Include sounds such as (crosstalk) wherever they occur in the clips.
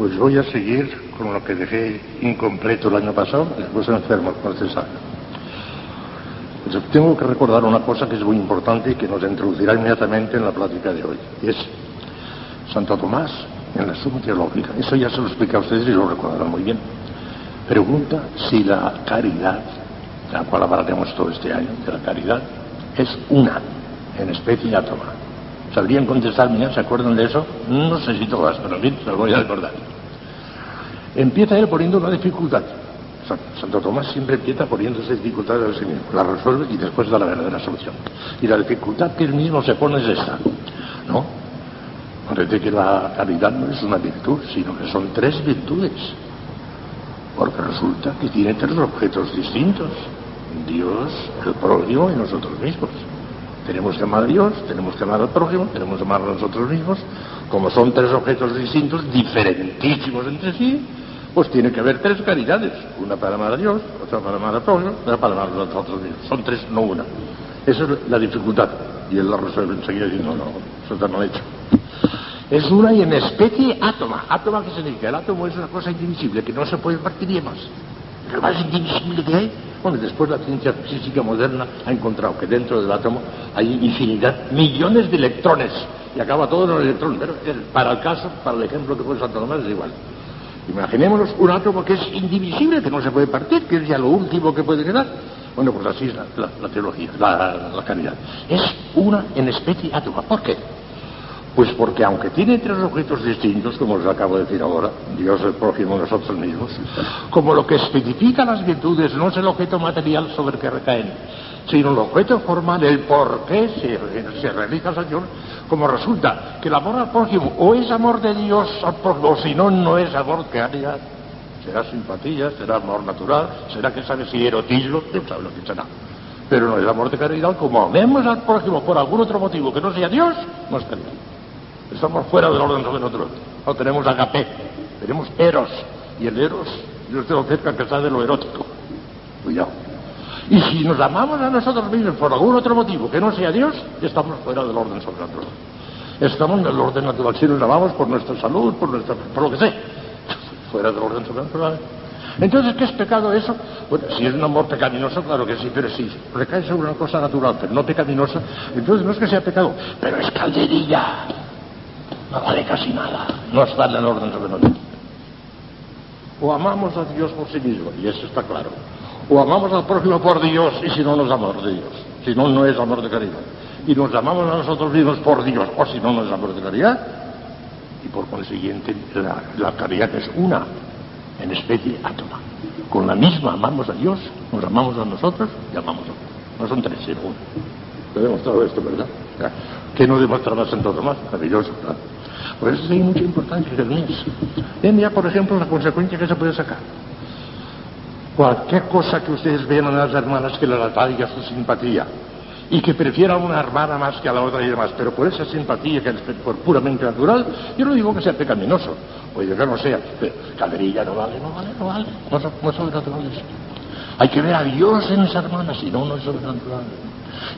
Pues voy a seguir con lo que dejé incompleto el año pasado, después enfermo, usted sabe. Pues tengo que recordar una cosa que es muy importante y que nos introducirá inmediatamente en la plática de hoy. Y es Santo Tomás en la suma teológica. Eso ya se lo explica a ustedes y lo recordarán muy bien. Pregunta si la caridad, de la cual hablaremos todo este año, de la caridad, es una en especie átoma. ¿Sabrían contestarme? ¿Se acuerdan de eso? No sé si todas, pero bien, se lo voy a recordar. Empieza él poniendo una dificultad. Santo Tomás siempre empieza poniendo esa dificultad al sí mismo, la resuelve y después da la verdadera solución. Y la dificultad que él mismo se pone es esta, ¿no? Parece que la caridad no es una virtud, sino que son tres virtudes. Porque resulta que tiene tres objetos distintos. Dios, el prójimo y nosotros mismos. Tenemos que amar a Dios, tenemos que amar al prójimo, tenemos que amar a nosotros mismos. Como son tres objetos distintos, diferentísimos entre sí, pues tiene que haber tres caridades. Una para amar a Dios, otra para amar al prójimo, otra para amar a nosotros mismos. Son tres, no una. Esa es la dificultad. Y él la resuelve enseguida diciendo, no, no, eso está mal hecho. Es una y en especie átoma. ¿Átoma qué significa? El átomo es una cosa indivisible que no se puede partir y más. Lo más indivisible que hay bueno, después la ciencia física moderna ha encontrado que dentro del átomo hay infinidad, millones de electrones, y acaba todo en un electrón. Pero para el caso, para el ejemplo que Santo Tomás, es igual. Imaginémonos un átomo que es indivisible, que no se puede partir, que es ya lo último que puede quedar. Bueno, pues así es la, teología, la, la, caridad. Es una en especie átomo. ¿Por qué? Pues porque aunque tiene tres objetos distintos, como os acabo de decir ahora, Dios, el prójimo, nosotros mismos, como lo que especifica las virtudes no es el objeto material sobre el que recaen, sino el objeto formal, el por qué se, se realiza esa acción, como resulta que el amor al prójimo o es amor de Dios al prójimo, o si no, no es amor que haría, será simpatía, será amor natural, será que sabe si erotismo, no sabe lo que será. Pero no es amor de caridad, como amemos al prójimo por algún otro motivo que no sea Dios, no es caridad. Estamos fuera del orden sobrenatural. No tenemos agapé, tenemos eros. Y el eros, yo tengo cerca que está de lo erótico. Cuidado. Y si nos amamos a nosotros mismos por algún otro motivo que no sea Dios, estamos fuera del orden sobrenatural. Estamos en el orden natural. Si nos amamos por nuestra salud, por nuestra, por lo que sea, fuera del orden sobrenatural. Entonces, ¿qué es pecado eso? Bueno, si es un amor pecaminoso, claro que sí, pero si recae sobre una cosa natural, pero no pecaminosa, entonces no es que sea pecado, pero es calderilla no vale casi nada, no está en el orden sobrenatural. O amamos a Dios por sí mismo, y eso está claro. O amamos al prójimo por Dios, y si no, no es amor de Dios. Si no, no es amor de caridad. Y nos amamos a nosotros mismos por Dios, o si no, no es amor de caridad. Y por consiguiente, la, caridad es una, en especie átoma. Con la misma amamos a Dios, nos amamos a nosotros y amamos a Dios. No son tres, sino uno. Lo he demostrado esto, ¿verdad? ¿Qué no demostrará Santo Tomás? Maravilloso, ¿verdad? Por eso hay mucha importancia del mes. Ven ya, por ejemplo, la consecuencia que se puede sacar. Cualquier cosa que ustedes vean en las hermanas que la atraiga su simpatía y que prefiera a una hermana más que a la otra y demás, pero por esa simpatía que es por puramente natural, yo no digo que sea pecaminoso, oye, que no sea, pero calderilla no vale, no vale, no vale, no son, no sobrenaturales. Hay que ver a Dios en esa hermana, si no, no es sobrenatural.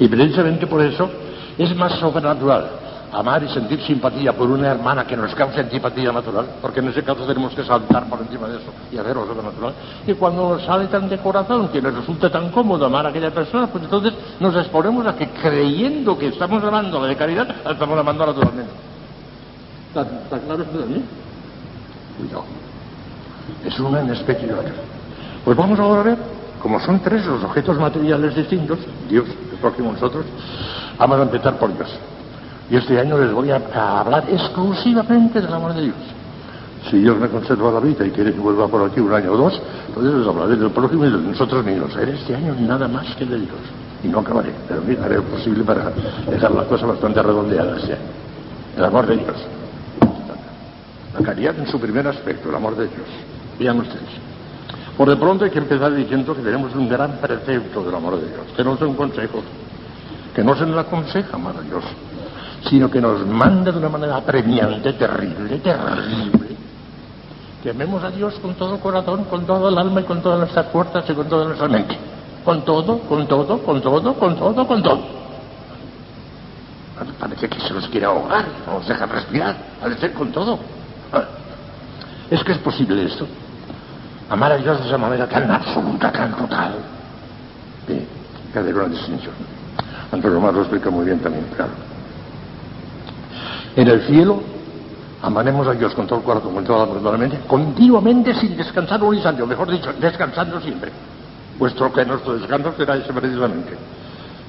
Y precisamente por eso es más sobrenatural amar y sentir simpatía por una hermana que nos cause antipatía natural, porque en ese caso tenemos que saltar por encima de eso y hacer lo natural. Y cuando nos sale tan de corazón, que nos resulta tan cómodo amar a aquella persona, pues entonces nos exponemos a que creyendo que estamos amando de caridad, estamos amando naturalmente. ¿Está, claro esto también? Cuidado. Es una especie de. Pues vamos ahora a ver, como son tres los objetos materiales distintos, Dios, el próximo nosotros, vamos a empezar por Dios. Y este año les voy a, hablar exclusivamente del amor de Dios. Si Dios me conserva la vida y quiere que vuelva por aquí un año o dos, entonces les hablaré del prójimo y de nosotros mismos. En este año nada más que de Dios. Y no acabaré, pero haré lo posible para dejar las cosas bastante redondeadas ya. El amor de Dios. La caridad en su primer aspecto, el amor de Dios. Vean ustedes. Por de pronto hay que empezar diciendo que tenemos un gran precepto del amor de Dios, que no un consejo, que no se nos aconseja maravilloso sino que nos manda de una manera apremiante, terrible, terrible. Que amemos a Dios con todo el corazón, con todo el alma y con todas nuestras fuerzas y con toda nuestra mente. Con todo, con todo, con todo, con todo, con todo. Parece que se nos quiere ahogar, no nos deja respirar, parece con todo. Es que es posible esto. Amar a Dios de esa manera tan absoluta, tan total. Que hacer una distinción. Antonio Omar lo explica muy bien también, claro. En el cielo amaremos a Dios con todo el corazón, con toda la mente, continuamente sin descansar un instante, o mejor dicho, descansando siempre. Puesto que nuestro descanso será ese precisamente.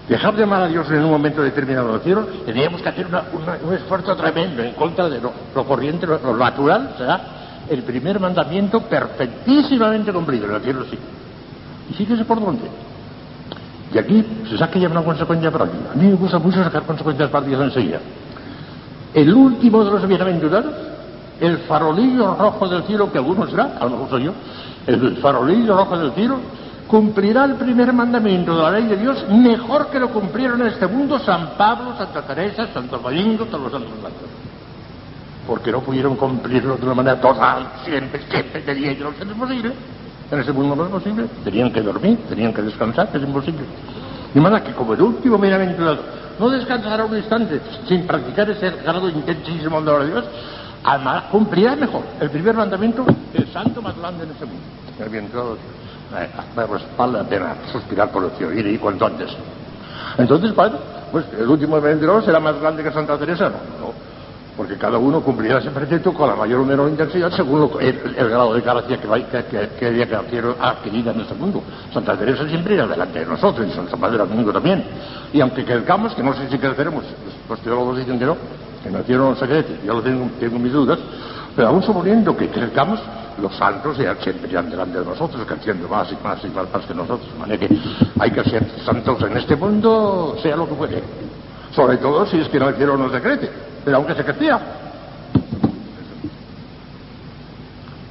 Dejar de amar a Dios en un momento determinado en el cielo, tendríamos que hacer un esfuerzo tremendo en contra de lo, corriente, lo, natural, será el primer mandamiento perfectísimamente cumplido en el cielo sí. Y fíjese por dónde. Y aquí se saca ya una consecuencia práctica. A mí me gusta mucho sacar consecuencias prácticas enseguida. El último de los bienaventurados, el farolillo rojo del cielo, que algunos será, a lo mejor soy yo, el farolillo rojo del cielo, cumplirá el primer mandamiento de la ley de Dios mejor que lo cumplieron en este mundo San Pablo, Santa Teresa, Santo Domingo, todos los santos santos. Porque no pudieron cumplirlo de una manera total, siempre, siempre, y de noche, es imposible. En ese mundo no es posible. Tenían que dormir, tenían que descansar, es imposible. De manera que como el último bienaventurado no descansará un instante sin practicar ese grado intensísimo de la Dios, cumplirá mejor el primer mandamiento el santo más grande en ese mundo. El bienaventurado eh, pues vale la pena suspirar por el cielo, ir ahí cuanto antes. Entonces, bueno, pues el último bienaventurado será más grande que Santa Teresa, no, no porque cada uno cumplirá ese precepto con la mayor o menor intensidad según el, grado de gracia que, que, que, que haya adquirida en este mundo. Santa Teresa siempre irá delante de nosotros y Santa Madre del mundo también. Y aunque crezcamos, que no sé si creceremos, los teólogos dicen que no, que nacieron los secretos, yo tengo, tengo mis dudas, pero aún suponiendo que crezcamos, los santos ya siempre irán delante de nosotros, creciendo más y más y más, más que nosotros. De manera que hay que ser santos en este mundo, sea lo que fuere. Sobre todo si es que no hicieron los decretos pero aunque se crecía.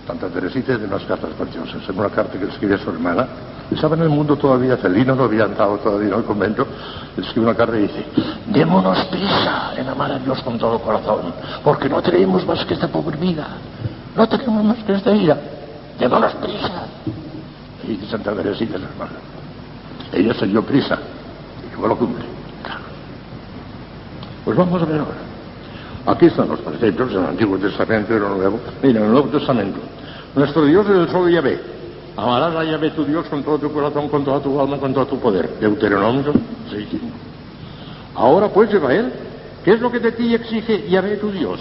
Santa Teresita de unas cartas preciosas, en una carta que escribe a su hermana, estaba en el mundo todavía, Celino no había entrado todavía en el convento, escribe una carta y dice, démonos prisa en amar a Dios con todo corazón, porque no tenemos más que esta pobre vida, no tenemos más que esta vida, démonos prisa. Y Santa Teresita, su hermana, ella se dio prisa, y lo cumple. Pues vamos a ver ahora. Aquí están los preceptos del Antiguo Testamento y el Nuevo. Mira, en el Nuevo Testamento. Nuestro Dios es el solo Yahvé. Amarás a Yahvé tu Dios con todo tu corazón, con toda tu alma, con todo tu poder. Deuteronomio 6. Ahora pues, Israel, ¿qué es lo que de ti exige Yahvé tu Dios?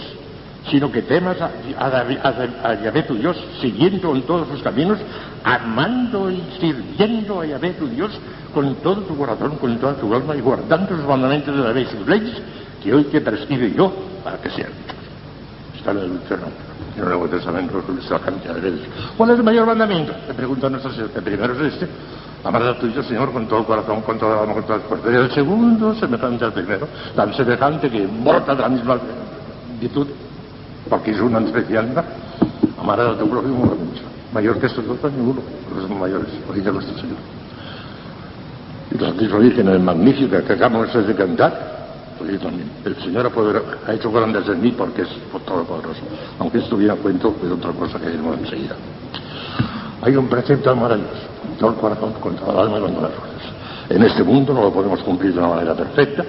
Sino que temas a, a, Yahvé tu Dios, siguiendo en todos sus caminos, amando y sirviendo a Yahvé tu Dios con todo tu corazón, con toda tu alma y guardando sus mandamientos de Yahvé y sus leyes, que hoy te prescribe yo para que sean Está el Deuteronomio. En el Nuevo Testamento la cantidad de veces. ¿Cuál es el mayor mandamiento? Le pregunta nuestro Señor. El primero es este. Amar a tuyo, Señor, con todo el corazón, con toda la alma, con todas las fuerzas. El segundo, semejante al primero. Tan semejante que brota de la misma virtud. Porque es una especial. Amar a tu prójimo mucho. Mayor que estos dos, ninguno. Los son mayores. Oído nuestro Señor. Y la Santísima Virgen, el magnífico que acabamos de cantar, también. El Señor ha, hecho grandes en mí porque es todopoderoso. Aunque esto viene a cuento de otra cosa que diremos enseguida. Hay un precepto maravilloso, todo el corazón, con toda el alma y con todas las fuerzas. En este mundo no lo podemos cumplir de una manera perfecta,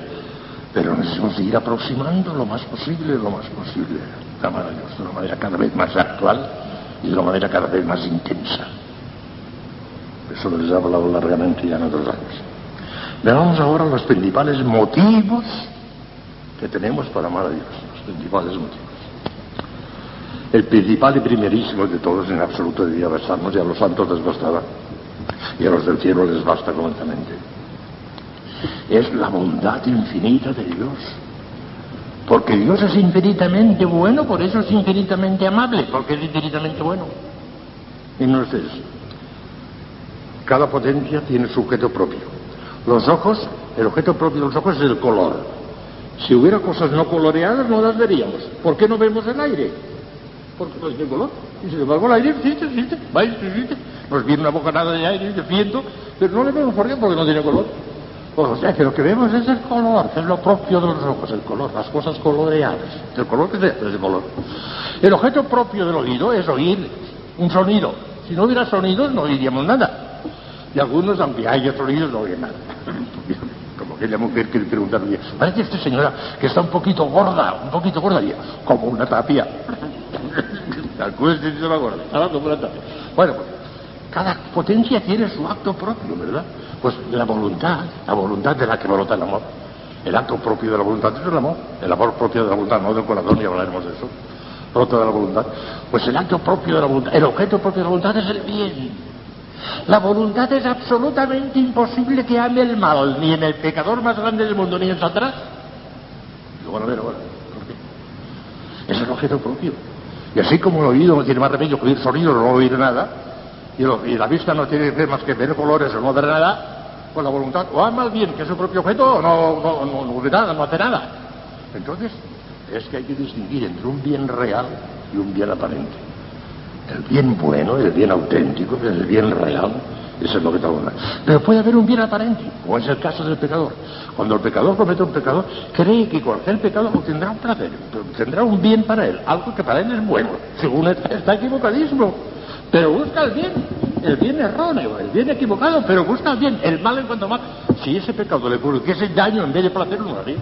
pero necesitamos ir aproximando lo más posible, lo más posible, a amar a Dios de una manera cada vez más actual y de una manera cada vez más intensa. Eso les he hablado largamente ya en otros años. Veamos ahora los principales motivos que tenemos para amar a Dios, los principales motivos. El principal y primerísimo de todos en absoluto debía bastarnos y a los santos les y a los del cielo les basta completamente. Es la bondad infinita de Dios. Porque Dios es infinitamente bueno, por eso es infinitamente amable, porque es infinitamente bueno. Y no es eso. Cada potencia tiene su objeto propio. Los ojos, el objeto propio de los ojos es el color. Si hubiera cosas no coloreadas, no las veríamos. ¿Por qué no vemos el aire? Porque no tiene color. Y sin embargo, el aire existe, existe, va, existe. Nos viene una bocanada de aire, de viento, pero no le vemos por qué, porque no tiene color. O sea, que lo que vemos es el color, es lo propio de los ojos, el color, las cosas coloreadas. El color que es el color. El objeto propio del oído es oír un sonido. Si no hubiera sonidos, no oiríamos nada. Y algunos, aunque haya sonidos, no oyen nada. Aquella mujer que le parece esta señora que está un poquito gorda, un poquito gorda, y como una tapia. (laughs) Calcules si se va a acordar. Sábado por la tarde. Bueno, pues, cada potencia tiene su acto propio, ¿verdad? Pues la voluntad, la voluntad de la que brota el amor. El acto propio de la voluntad es el amor. El amor propio de la voluntad, no del corazón, y hablaremos de eso. Brota de la voluntad. Pues el acto propio de la voluntad, el objeto propio de la voluntad es el bien. La voluntad es absolutamente imposible que ame el mal, ni en el pecador más grande del mundo, ni en Satanás. A ver ahora. ¿Por qué? Es el objeto propio. Y así como el oído no tiene más remedio que oír sonidos o no oír nada, y, la vista no tiene más que ver colores o no ver nada, con la voluntad o ama el bien, que es su propio objeto, o no, no, no, no ve nada, no hace nada. Entonces, es que hay que distinguir entre un bien real y un bien aparente. El bien bueno, el bien auténtico, el bien real, eso es lo que está bueno. Pero puede haber un bien aparente, como es el caso del pecador. Cuando el pecador comete un pecado, cree que hacer pecado obtendrá un placer, tendrá un bien para él, algo que para él es bueno. Según está equivocadísimo. Pero busca el bien, el bien erróneo, el bien equivocado, pero busca el bien, el mal en cuanto mal. Si ese pecado le produce daño en vez de placer, no lo haría.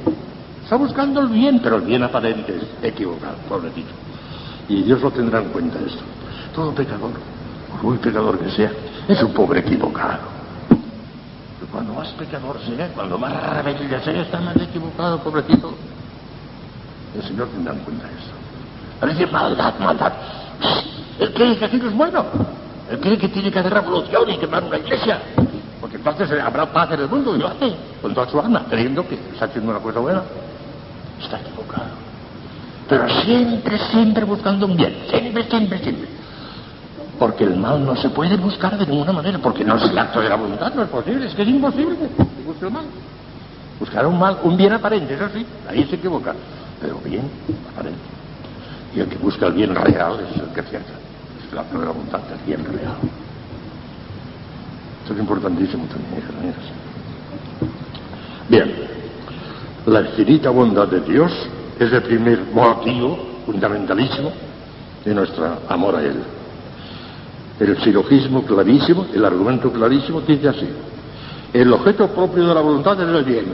Está buscando el bien, pero el bien aparente es equivocado, pobrecito. Y Dios lo tendrá en cuenta esto. Todo pecador, por muy pecador que sea, es un pobre equivocado. Cuando más pecador sea, cuando más rebelde sea, está más equivocado, pobrecito. El Señor tendrá en cuenta esto. Parece maldad, maldad. Él cree que aquello es bueno. Él cree que tiene que hacer revolución y quemar una iglesia. Porque entonces habrá paz en el mundo y lo hace con toda su alma, creyendo que está haciendo una cosa buena. Está equivocado. Pero siempre, siempre buscando un bien. Siempre, siempre, siempre. Porque el mal no se puede buscar de ninguna manera, porque no es el acto de la voluntad, no es posible, es que es imposible que busque el mal. Buscar un mal, un bien aparente, eso sí, ahí se equivoca, pero bien aparente. Y el que busca el bien real es el que acierta, es el acto de la voluntad, el bien real. Esto es importantísimo también, hijas. Bien, la infinita bondad de Dios es el primer motivo fundamentalísimo de nuestro amor a Él. El silogismo clarísimo, el argumento clarísimo dice así. El objeto propio de la voluntad es el bien.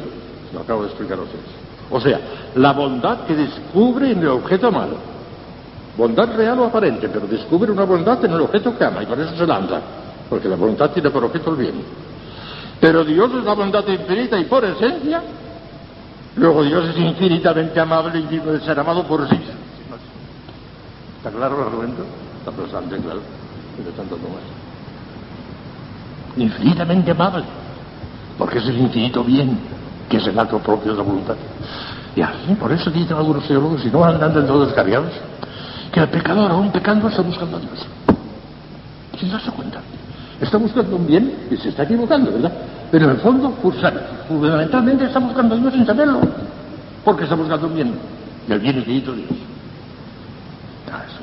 Lo acabo de explicar a ustedes. O sea, la bondad que descubre en el objeto malo. Bondad real o aparente, pero descubre una bondad en el objeto que ama y por eso se lanza. Porque la voluntad tiene por objeto el bien. Pero Dios es la bondad infinita y por esencia. Luego Dios es infinitamente amable y digno de ser amado por sí. ¿Está claro el argumento? Está bastante claro. De tanto como es. Infinitamente amable. Porque es el infinito bien, que es el acto propio de la voluntad. Y así, por eso dicen algunos teólogos, y no andan del todo descarriados, que el pecador, aún pecando, está buscando a Dios. Sin darse cuenta. Está buscando un bien y se está equivocando, ¿verdad? Pero en el fondo, fundamentalmente está buscando a Dios sin saberlo. Porque está buscando un bien. Y el bien infinito de Dios.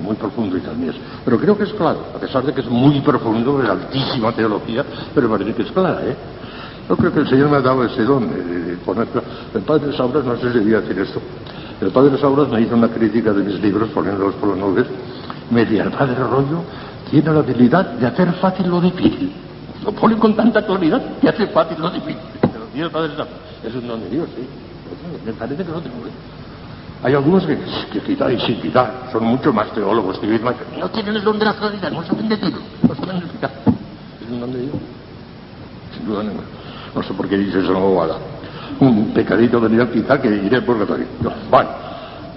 Muy profundo y también Pero creo que es claro, a pesar de que es muy profundo, es altísima teología, pero parece que es clara, ¿eh? Yo creo que el Señor me ha dado ese don de, de- de. El padre Sauras, no sé si debía decir esto, el padre Sauras me hizo una crítica de mis libros, poniéndolos por las nubes, me decía, el padre Rollo tiene la habilidad de hacer fácil lo difícil. Lo pone con tanta claridad que hace fácil lo difícil. Pero el padre Sauras. Es un don de Dios, sí. Me parece que no tengo. Hay algunos que, que quizá y sin quitar, son mucho más teólogos que que no tienen el don de la claridad, no saben decirlo, no saben explicar. Es un don de Dios. Sin duda ninguna. No sé por qué dices eso, no bobada. Un pecadito venido quizá que iré al purgatorio. No, Bueno,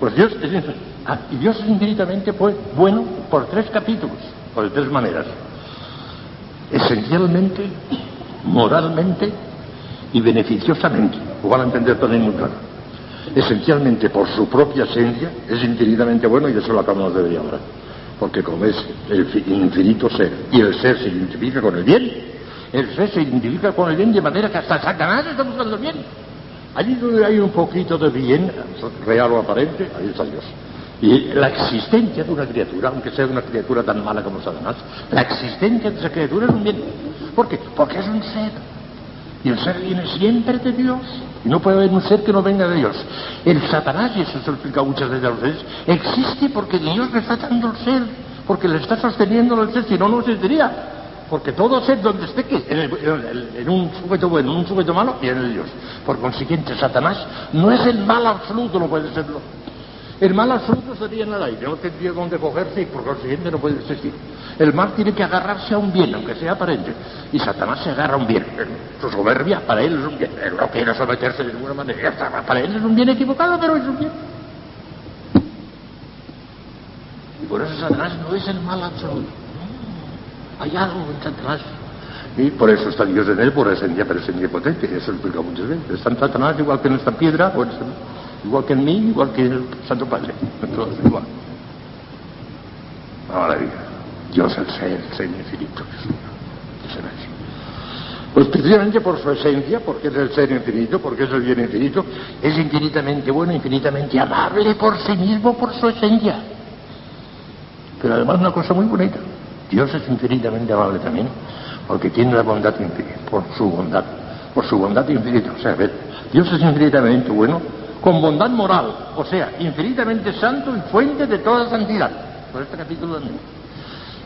pues Dios es ah, y Dios es infinitamente pues, bueno por tres capítulos, o de tres maneras. Esencialmente, moralmente y beneficiosamente. Lo van a entender también muy claro esencialmente por su propia esencia, es infinitamente bueno y eso lo acabamos de ver ahora. Porque como es el fi- infinito ser y el ser se identifica con el bien, el ser se identifica con el bien de manera que hasta Satanás está buscando bien. Allí donde hay un poquito de bien, real o aparente, ahí está Dios. Y la existencia de una criatura, aunque sea una criatura tan mala como Satanás, la existencia de esa criatura es un bien. ¿Por qué? Porque es un ser. Y el ser viene siempre de Dios. Y no puede haber un ser que no venga de Dios. El Satanás, y eso se lo he explicado muchas veces a ustedes, existe porque Dios le está dando el ser, porque le está sosteniendo el ser, si no, no existiría. Porque todo ser donde esté, que en, un sujeto bueno, en un sujeto malo, viene de Dios. Por consiguiente, Satanás no es el mal absoluto, no puede serlo. El mal absoluto estaría en el aire, no tendría dónde cogerse y por consiguiente no puede existir. El mal tiene que agarrarse a un bien, aunque sea aparente. Y Satanás se agarra a un bien. Su soberbia para él es un bien. Él no quiere someterse de ninguna manera. Para él es un bien equivocado, pero es un bien. Y por eso Satanás no es el mal absoluto. Hay algo en Satanás. Y por eso está Dios en él, por esencia, pero esencia potente. Eso lo explica muchas veces. Está en Satanás igual que en esta piedra, o en igual que en mí, igual que el Santo Padre, todos igual. Maravilla. Dios el ser, el ser infinito. Pues precisamente por su esencia, porque es el ser infinito, porque es el bien infinito, es infinitamente bueno, infinitamente amable por sí mismo, por su esencia. Pero además una cosa muy bonita, Dios es infinitamente amable también, porque tiene la bondad infinita, por su bondad, por su bondad infinita. O sea, ver, Dios es infinitamente bueno, con bondad moral, o sea, infinitamente santo y fuente de toda santidad. Por este capítulo también.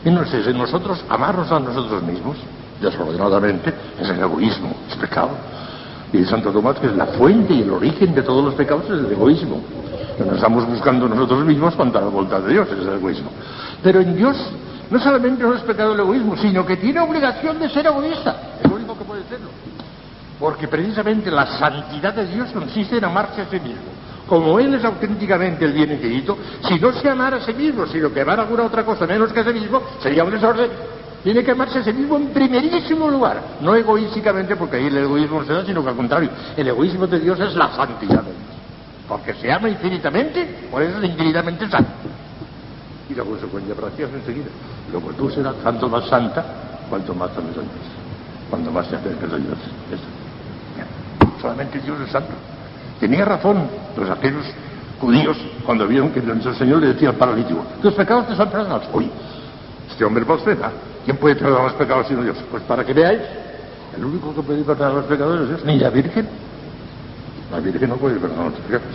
Y sé, en nosotros amarnos a nosotros mismos, desordenadamente, es el egoísmo, es pecado. Y Santo Tomás, que es la fuente y el origen de todos los pecados, es el egoísmo. Nos estamos buscando nosotros mismos contra la voluntad de Dios, es el egoísmo. Pero en Dios no solamente no es pecado el egoísmo, sino que tiene obligación de ser egoísta. Es lo único que puede serlo. Porque precisamente la santidad de Dios consiste en amarse a sí mismo. Como Él es auténticamente el bien infinito, si no se amara a sí mismo, sino que amara alguna otra cosa menos que a sí mismo, sería un desorden. Tiene que amarse a sí mismo en primerísimo lugar, no egoísticamente porque ahí el egoísmo no se da, sino que al contrario, el egoísmo de Dios es la santidad de Dios. Porque se ama infinitamente, por eso es infinitamente santo. Y la consecuencia práctica es enseguida. Luego tú serás tanto más santa, cuanto más a Dios. Cuanto más te acercas a Dios. Solamente Dios es santo. Tenía razón los aquellos judíos cuando vieron que nuestro Señor le decía al paralítico, tus pecados te son perdonados. Oye, este hombre blasfema. ¿Quién puede perdonar los pecados sino Dios? Pues para que veáis, el único que puede perdonar los pecados es Dios, ni la Virgen. La Virgen no puede perdonar los pecados.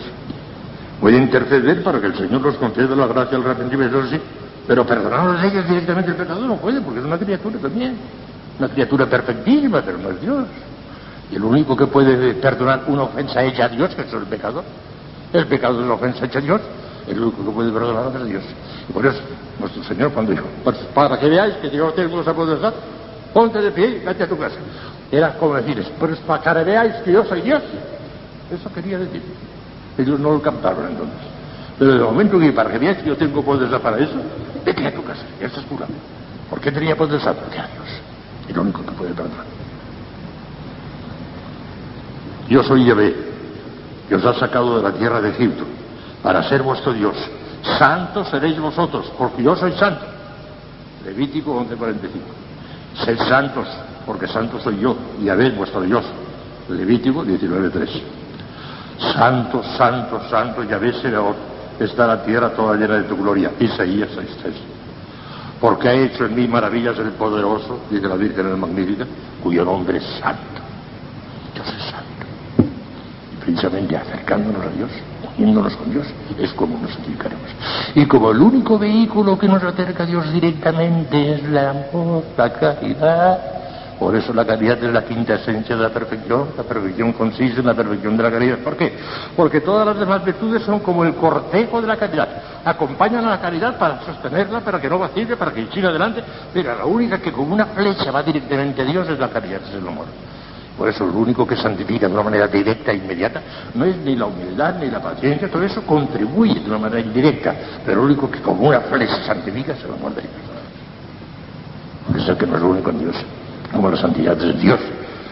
Puede interceder para que el Señor los conceda la gracia al arrepentimiento, sí, pero perdonarlos a ellos directamente el pecado no puede, porque es una criatura también. Una criatura perfectísima, pero no es Dios. Y el único que puede perdonar una ofensa hecha a Dios, que es el pecado, el pecado es la ofensa hecha a Dios, el único que puede perdonar es Dios. Y por eso, nuestro Señor cuando dijo, pues para que veáis que yo tengo esa potestad, ponte de pie y vete a tu casa. Era como decirles, pues para que veáis que yo soy Dios. Eso quería decir. Ellos no lo captaron entonces. Pero de momento que para que veáis que yo tengo potestad para eso, vete a tu casa, ya estás curado. ¿Por qué tenía potestad? Porque a Dios, el único que puede perdonar. Yo soy Yahvé, que os ha sacado de la tierra de Egipto, para ser vuestro Dios. Santos seréis vosotros, porque yo soy santo. Levítico 11:45. Sed santos, porque santo soy yo, Yahvé vuestro Dios. Levítico 19:3. Santo, santo, santo, Yahvé Sebaot, está la tierra toda llena de tu gloria. Isaías 6:3. Porque ha hecho en mí maravillas el poderoso, dice la Virgen en el Magnífica, cuyo nombre es santo precisamente acercándonos a Dios, uniéndonos con Dios, es como nos santificaremos. Y como el único vehículo que nos acerca a Dios directamente es el amor, la caridad, por eso la caridad es la quinta esencia de la perfección. La perfección consiste en la perfección de la caridad. ¿Por qué? Porque todas las demás virtudes son como el cortejo de la caridad. Acompañan a la caridad para sostenerla, para que no vacile, para que siga adelante. Pero la única que como una flecha va directamente a Dios es la caridad, es el amor. Por eso lo único que santifica de una manera directa e inmediata no es ni la humildad ni la paciencia, todo eso contribuye de una manera indirecta, pero lo único que como una flecha santifica es el amor de Dios. Es el que nos une con Dios, como la santidad es Dios.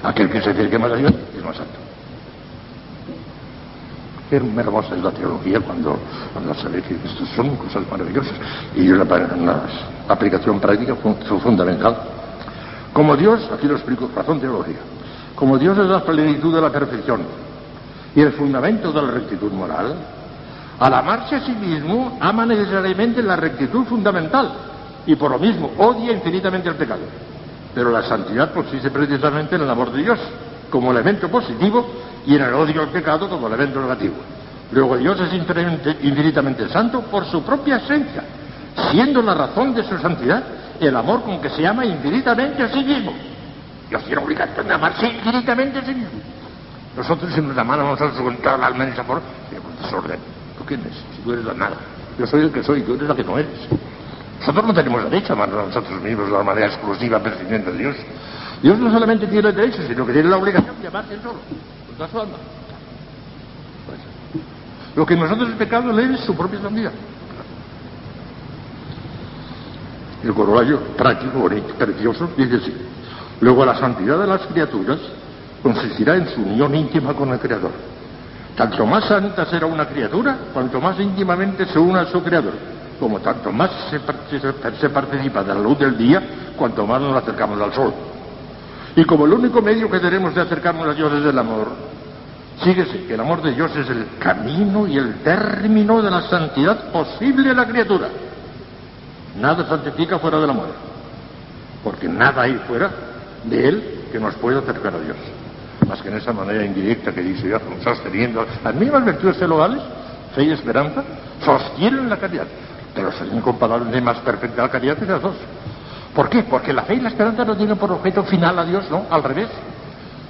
Aquel que se acerque más a Dios es más santo. Qué hermosa es la teología cuando, cuando se ve que estas son cosas maravillosas y la, la aplicación práctica fundamental. Como Dios, aquí lo explico, razón teológica. Como Dios es la plenitud de la perfección y el fundamento de la rectitud moral, al amarse a sí mismo ama necesariamente la rectitud fundamental y por lo mismo odia infinitamente el pecado. Pero la santidad consiste precisamente en el amor de Dios como elemento positivo y en el odio al pecado como elemento negativo. Luego Dios es infinitamente santo por su propia esencia, siendo la razón de su santidad el amor con que se ama infinitamente a sí mismo. De amarse infinitamente a sí mismo. Nosotros si nos amáramos nosotros con toda la alma en esa forma, tenemos desorden, ¿tú quién eres? Si tú eres la nada. Yo soy el que soy, tú eres la que no eres. Nosotros no tenemos derecho a amarnos a nosotros mismos una manera exclusiva percibiendo a Dios. Dios no solamente tiene el derecho, sino que tiene la obligación de amarse solo, con su alma. Pues, lo que nosotros es pecado es su propia santidad. El corolario práctico, bonito, precioso, dice así. Luego la santidad de las criaturas consistirá en su unión íntima con el Creador. Tanto más santa será una criatura, cuanto más íntimamente se una a su Creador. Como tanto más se, participa de la luz del día, cuanto más nos acercamos al sol. Y como el único medio que tenemos de acercarnos a Dios es el amor, síguese que el amor de Dios es el camino y el término de la santidad posible a la criatura. Nada santifica fuera del amor, porque nada hay fuera de él que nos pueda acercar a Dios más que en esa manera indirecta que dice ya, sosteniendo las mismas virtudes teologales, fe y esperanza, sostienen la caridad, pero son incomparablemente más perfecta la caridad que las dos. ¿Por qué? Porque la fe y la esperanza no tienen por objeto final a Dios, no, al revés.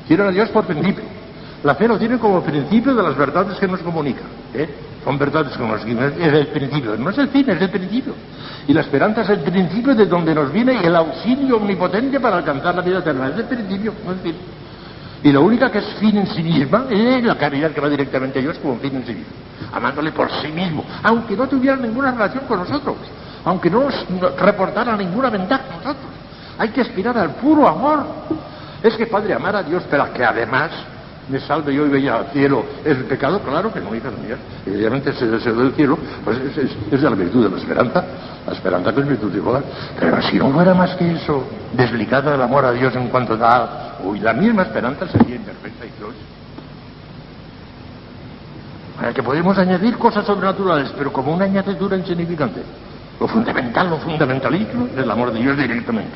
Tienen a Dios por principio. La fe lo tiene como principio de las verdades que nos comunica. ¿eh? Son verdades que nos es el principio, no es el fin, es el principio. Y la esperanza es el principio de donde nos viene el auxilio omnipotente para alcanzar la vida eterna. Es el principio, no el fin. Y la única que es fin en sí misma es la caridad que va directamente a Dios como fin en sí mismo, amándole por sí mismo, aunque no tuviera ninguna relación con nosotros, aunque no nos reportara ninguna ventaja a nosotros. Hay que aspirar al puro amor. Es que, Padre, amar a Dios, pero que además me salve yo y vaya al cielo, ¿es el pecado? Claro que no, hija mía. Evidentemente ese deseo del cielo pues es, de la virtud de la esperanza, la esperanza que es virtud de igual. Pero si no fuera más que eso, desligada del amor a Dios en cuanto da, uy, la misma esperanza sería imperfecta y close. Para que podemos añadir cosas sobrenaturales, pero como una añadidura insignificante. Lo fundamental, lo fundamentalísimo es el amor de Dios directamente.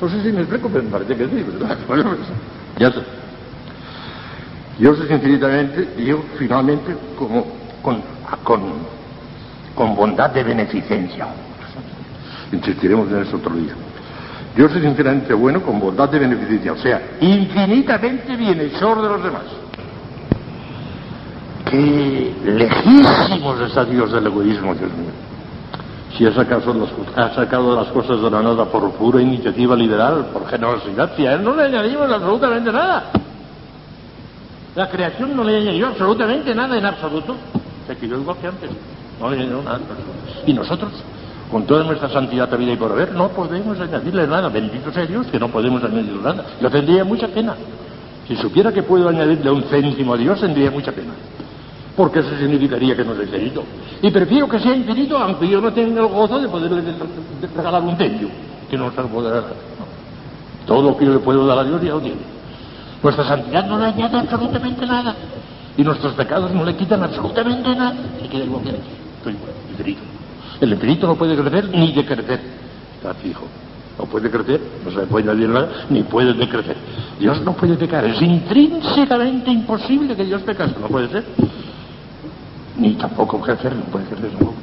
No sé si me explico, pero me parece que sí, ¿verdad? Bueno, pues, (laughs) ya está. Dios es infinitamente, yo finalmente, como con, con, bondad de beneficencia. Insistiremos en eso otro día. Dios es infinitamente bueno con bondad de beneficencia, o sea, infinitamente bienhechor de los demás. Qué lejísimos está Dios del egoísmo, Dios mío. Si es acaso ha sacado las cosas de la nada por pura iniciativa liberal, por generosidad, si a Él no le añadimos absolutamente nada. La creación no le añadió absolutamente nada en absoluto. Se quedó igual que antes. No le añadió nada. Y nosotros, con toda nuestra santidad vida y por haber, no podemos añadirle nada. Bendito sea Dios que no podemos añadirle nada. Yo tendría mucha pena. Si supiera que puedo añadirle un céntimo a Dios, tendría mucha pena. Porque eso significaría que no es infinito. Y prefiero que sea infinito, aunque yo no tenga el gozo de poderle regalar un céntimo, que no se lo podrá dar. Todo lo que yo le puedo dar a Dios ya lo tiene. Nuestra santidad no le añade absolutamente nada. Y nuestros pecados no le quitan absolutamente nada. El infinito no puede crecer ni decrecer. Está fijo. No puede crecer, no se le puede añadir nada, ni puede decrecer. Dios no puede pecar. Es intrínsecamente imposible que Dios pecase. No puede ser. Ni tampoco crecer, no puede crecer tampoco.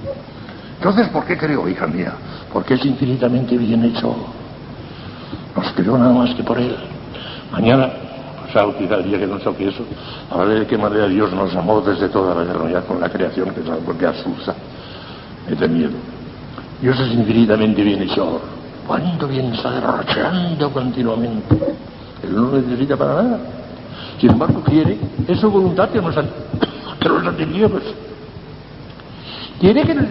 Entonces, ¿por qué creo, hija mía? Porque es infinitamente bien hecho. Nos creó nada más que por Él. Mañana quizá el día que nos toque eso, ver de qué manera Dios nos amó desde toda la eternidad con la creación, que es algo que asusta, me da miedo. Dios es infinitamente bienhechor. ¿Cuánto bien está derrochando continuamente? Él no necesita para nada. Sin embargo, quiere, es su voluntad que nos, (coughs) que nos. Quiere que (coughs)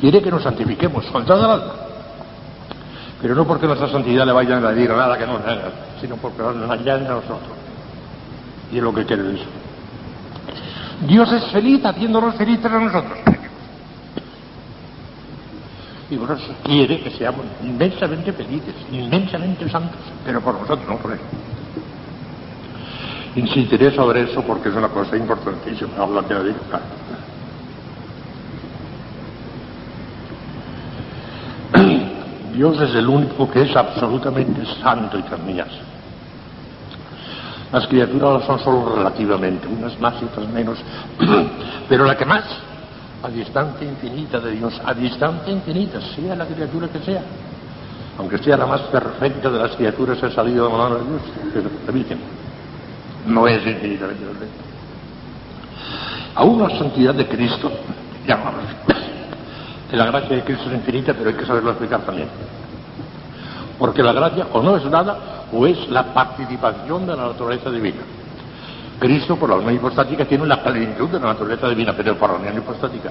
quiere que nos santifiquemos la alma pero no porque nuestra santidad le vaya a añadir nada que no haga, sino porque nos añade a nosotros. Y es lo que quiere decir. Dios es feliz haciéndonos felices a nosotros. Y eso quiere que seamos inmensamente felices, inmensamente santos, pero por nosotros, no por Él. Insistiré sobre eso porque es una cosa importantísima. Habla que la digo. Dios es el único que es absolutamente santo y mías. Las criaturas son solo relativamente, unas más y otras menos, (clears throat) pero la que más, a distancia infinita de Dios, a distancia infinita, sea la criatura que sea, aunque sea la más perfecta de las criaturas, ha salido de la mano de Dios, que es la Virgen. no es infinitamente perfecta. Aún la santidad de Cristo, llamamos, que la gracia de Cristo es infinita, pero hay que saberlo explicar también. Porque la gracia o no es nada o es la participación de la naturaleza divina. Cristo, por la unión hipostática, tiene la plenitud de la naturaleza divina, pero por la unión hipostática.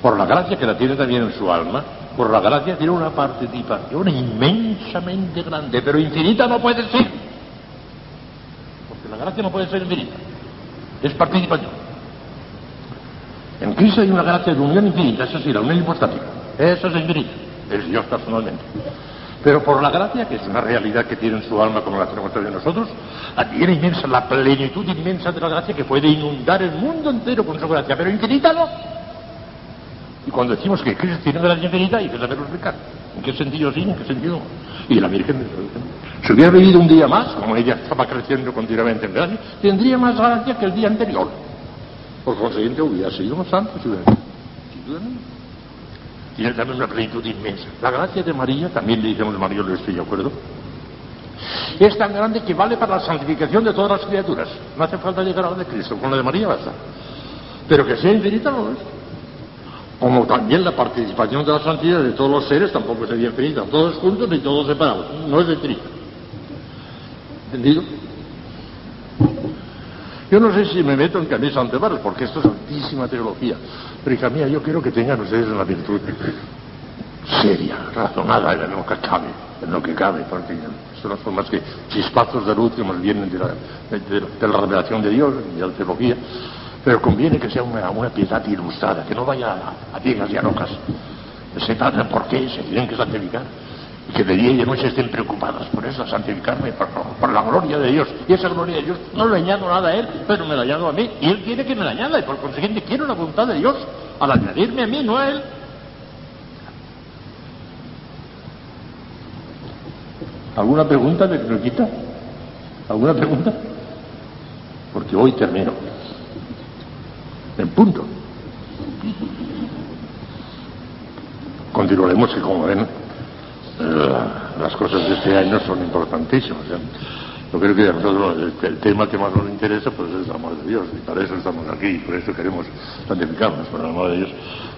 Por la gracia que la tiene también en su alma, por la gracia tiene una participación inmensamente grande, pero infinita no puede ser. Porque la gracia no puede ser infinita. Es participación. En Cristo hay una gracia de unión infinita, eso sí, la unión hipostática. Eso es infinita. Es Dios personalmente. Pero por la gracia, que es una realidad que tiene en su alma como la tenemos también nosotros, tiene inmensa, la plenitud inmensa de la gracia que puede inundar el mundo entero con su gracia, pero infinita no. Y cuando decimos que Cristo tiene gracia infinita, hay que saberlo explicar. ¿En qué sentido sí? ¿En qué sentido Y la Virgen, si hubiera vivido un día más, como ella estaba creciendo continuamente en gracia, tendría más gracia que el día anterior. Por consiguiente, hubiera sido más santo si hubiera tiene también una plenitud inmensa. La gracia de María, también le decimos de María, lo estoy de acuerdo, es tan grande que vale para la santificación de todas las criaturas. No hace falta llegar a la de Cristo, con la de María basta. Pero que sea infinita no es. Como también la participación de la santidad de todos los seres tampoco sería infinita, todos juntos ni todos separados, no es infinita. ¿Entendido? Yo no sé si me meto en camisa ante barros, porque esto es altísima teología. Pero hija mía, yo quiero que tengan ustedes una virtud seria, razonada en lo que cabe, en lo que cabe, porque son más que chispazos de luz que nos vienen de la, revelación de Dios y de la teología. Pero conviene que sea una, una piedad ilustrada, que no vaya a, a y a locas, sepan por qué se tienen que santificar que de día y de noche estén preocupados por eso, santificarme, por, la gloria de Dios. Y esa gloria de Dios no le añado nada a Él, pero me la añado a mí. Y Él quiere que me la añada, y por consiguiente quiero la voluntad de Dios al añadirme a mí, no a Él. ¿Alguna pregunta de quita? ¿Alguna pregunta? Porque hoy termino. En punto. Continuaremos que como ven las cosas de este año son importantísimas. Yo creo que a nosotros el, tema que más nos interesa pues es el amor de Dios y para eso estamos aquí y por eso queremos santificarnos por el amor de Dios.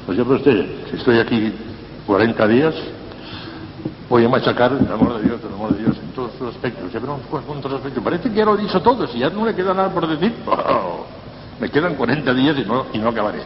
Pues yo, pues, si estoy aquí 40 días, voy a machacar el amor de Dios, el amor de Dios en todos sus aspectos. Ya veremos cuántos aspectos. Parece que ya lo he dicho todo, si ya no me queda nada por decir, (laughs) me quedan 40 días y no, y no acabaré.